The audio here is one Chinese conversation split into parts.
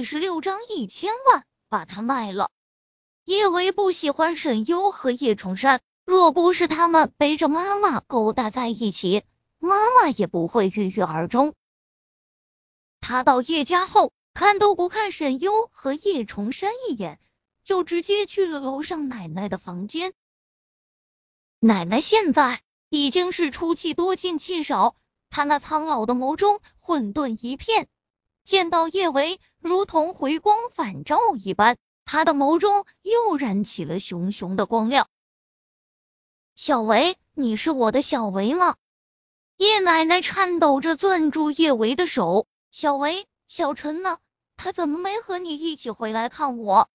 第十六章一千万，把他卖了。叶维不喜欢沈优和叶崇山，若不是他们背着妈妈勾搭在一起，妈妈也不会郁郁而终。他到叶家后，看都不看沈优和叶崇山一眼，就直接去了楼上奶奶的房间。奶奶现在已经是出气多进气少，她那苍老的眸中混沌一片，见到叶维，如同回光返照一般。他的眸中又燃起了熊熊的光亮。小维，你是我的小维吗？叶奶奶颤抖着攥住叶维的手。小维，小陈呢？他怎么没和你一起回来看我？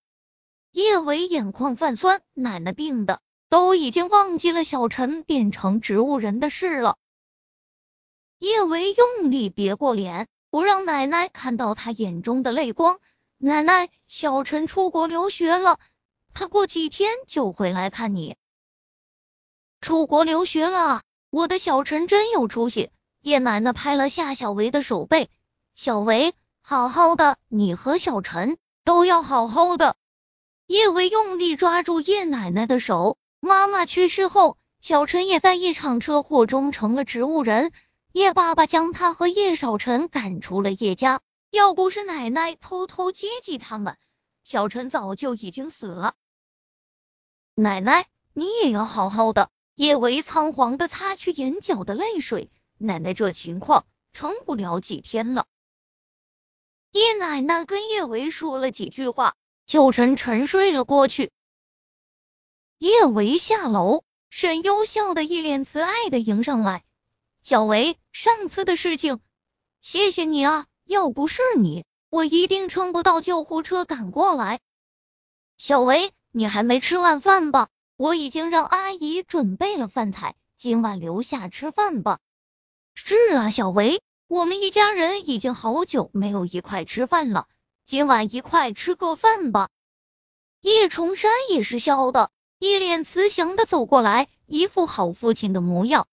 叶维眼眶泛酸，奶奶病的都已经忘记了小陈变成植物人的事了。叶维用力别过脸，不让奶奶看到他眼中的泪光。奶奶，小陈出国留学了，他过几天就回来看你。出国留学了，我的小陈真有出息。叶奶奶拍了下小维的手背，小维，好好的，你和小陈都要好好的。叶维用力抓住叶奶奶的手。妈妈去世后，小陈也在一场车祸中成了植物人，叶爸爸将他和叶少晨赶出了叶家。要不是奶奶偷偷接济他们，小陈早就已经死了。奶奶，你也要好好的。叶维仓皇的擦去眼角的泪水。奶奶这情况撑不了几天了。叶奶奶跟叶维说了几句话，就沉沉睡了过去。叶维下楼，沈优笑的一脸慈爱的迎上来。小维，上次的事情，谢谢你啊。要不是你，我一定撑不到救护车赶过来。小维，你还没吃晚饭吧？我已经让阿姨准备了饭菜，今晚留下吃饭吧。是啊，小维，我们一家人已经好久没有一块吃饭了，今晚一块吃个饭吧。叶崇山也是笑的，一脸慈祥的走过来，一副好父亲的模样。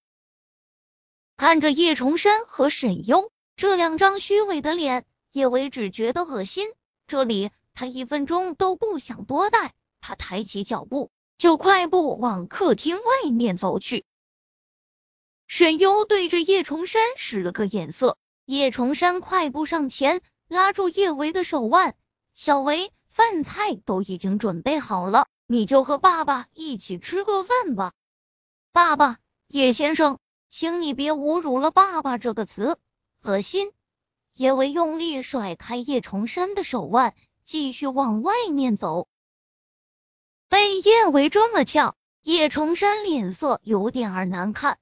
看着叶崇山和沈优。这两张虚伪的脸，叶维只觉得恶心。这里他一分钟都不想多待。他抬起脚步，就快步往客厅外面走去。沈优对着叶崇山使了个眼色，叶崇山快步上前，拉住叶维的手腕：“小维，饭菜都已经准备好了，你就和爸爸一起吃个饭吧。”爸爸，叶先生，请你别侮辱了“爸爸”这个词。恶心！叶维用力甩开叶崇山的手腕，继续往外面走。被叶维这么呛，叶崇山脸色有点儿难看，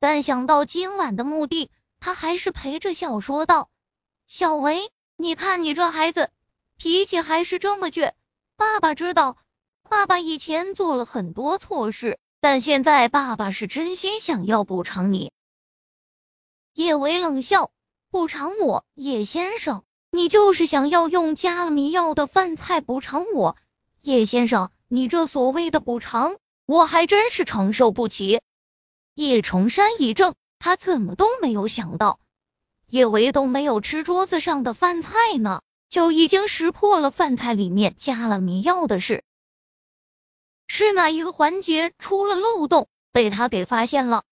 但想到今晚的目的，他还是陪着笑说道：“小维，你看你这孩子，脾气还是这么倔。爸爸知道，爸爸以前做了很多错事，但现在爸爸是真心想要补偿你。”叶维冷笑。补偿我，叶先生，你就是想要用加了迷药的饭菜补偿我，叶先生，你这所谓的补偿，我还真是承受不起。叶崇山一怔，他怎么都没有想到，叶维都没有吃桌子上的饭菜呢，就已经识破了饭菜里面加了迷药的事，是哪一个环节出了漏洞，被他给发现了？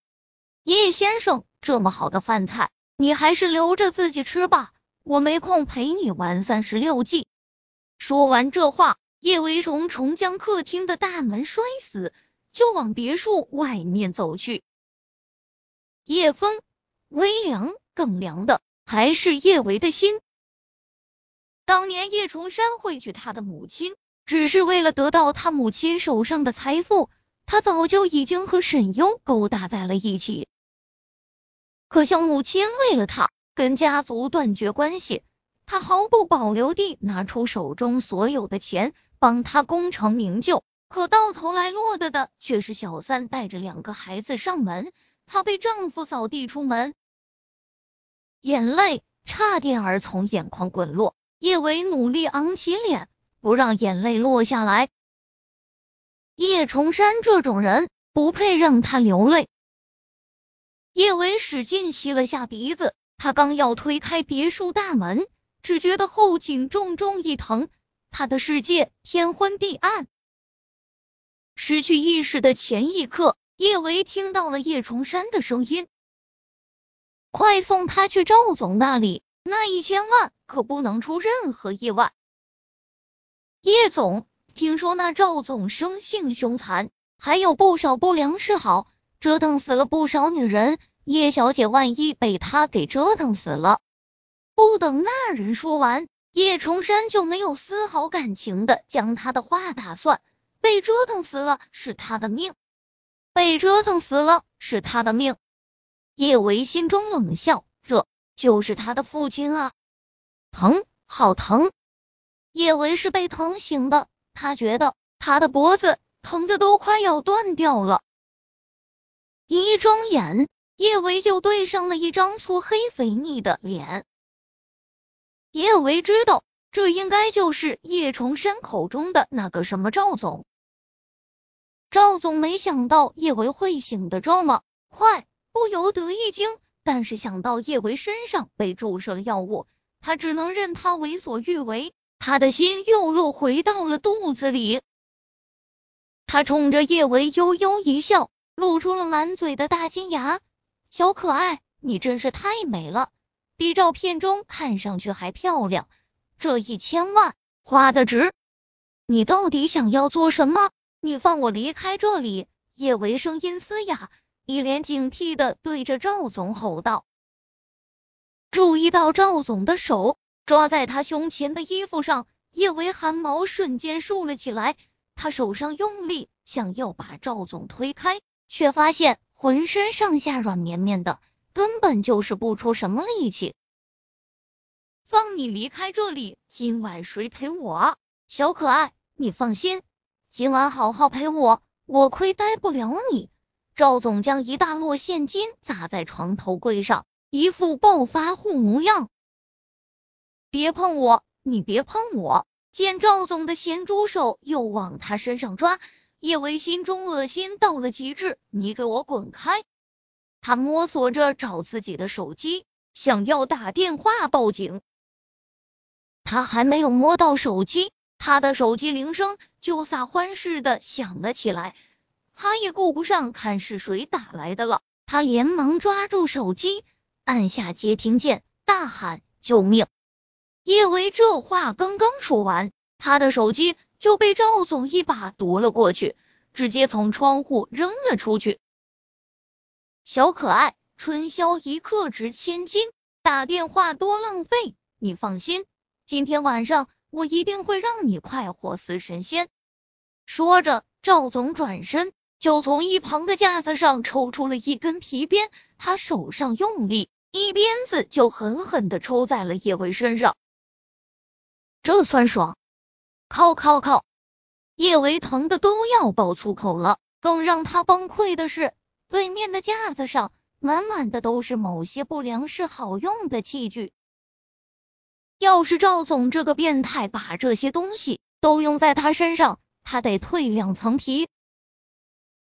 叶先生，这么好的饭菜。你还是留着自己吃吧，我没空陪你玩三十六计。说完这话，叶维重重将客厅的大门摔死，就往别墅外面走去。夜风微凉，更凉的还是叶维的心。当年叶崇山会娶他的母亲，只是为了得到他母亲手上的财富，他早就已经和沈优勾搭在了一起。可像母亲为了他跟家族断绝关系，他毫不保留地拿出手中所有的钱帮他功成名就，可到头来落得的却是小三带着两个孩子上门，她被丈夫扫地出门，眼泪差点儿从眼眶滚落。叶伟努力昂起脸，不让眼泪落下来。叶崇山这种人不配让他流泪。叶维使劲吸了下鼻子，他刚要推开别墅大门，只觉得后颈重重一疼，他的世界天昏地暗。失去意识的前一刻，叶维听到了叶崇山的声音：“快送他去赵总那里，那一千万可不能出任何意外。”叶总，听说那赵总生性凶残，还有不少不良嗜好，折腾死了不少女人。叶小姐万一被他给折腾死了……不等那人说完，叶崇山就没有丝毫感情的将他的话打断。被折腾死了是他的命，被折腾死了是他的命。叶维心中冷笑，这就是他的父亲啊！疼，好疼！叶维是被疼醒的，他觉得他的脖子疼的都快要断掉了。一睁眼，叶维就对上了一张粗黑肥腻的脸。叶维知道，这应该就是叶崇山口中的那个什么赵总。赵总没想到叶维会醒的这么快，不由得一惊。但是想到叶维身上被注射了药物，他只能任他为所欲为。他的心又落回到了肚子里。他冲着叶维悠悠一笑，露出了满嘴的大金牙：“小可爱，你真是太美了，比照片中看上去还漂亮。这一千万花的值。你到底想要做什么？”你放我离开这里！叶维声音嘶哑，一脸警惕的对着赵总吼道。注意到赵总的手抓在他胸前的衣服上，叶维汗毛瞬间竖了起来。他手上用力想要把赵总推开，却发现浑身上下软绵绵的，根本就是不出什么力气。放你离开这里！今晚谁陪我？小可爱，你放心。今晚好好陪我，我亏待不了你。赵总将一大摞现金砸在床头柜上，一副暴发户模样。别碰我，你别碰我！见赵总的咸猪手又往他身上抓，叶维心中恶心到了极致。你给我滚开！他摸索着找自己的手机，想要打电话报警。他还没有摸到手机。他的手机铃声就撒欢似的响了起来，他也顾不上看是谁打来的了，他连忙抓住手机，按下接听键，大喊救命！叶维这话刚刚说完，他的手机就被赵总一把夺了过去，直接从窗户扔了出去。小可爱，春宵一刻值千金，打电话多浪费，你放心，今天晚上。我一定会让你快活似神仙。说着，赵总转身就从一旁的架子上抽出了一根皮鞭，他手上用力，一鞭子就狠狠的抽在了叶维身上。这酸爽！靠靠靠！叶维疼的都要爆粗口了。更让他崩溃的是，对面的架子上满满的都是某些不良嗜好用的器具。要是赵总这个变态把这些东西都用在他身上，他得蜕两层皮。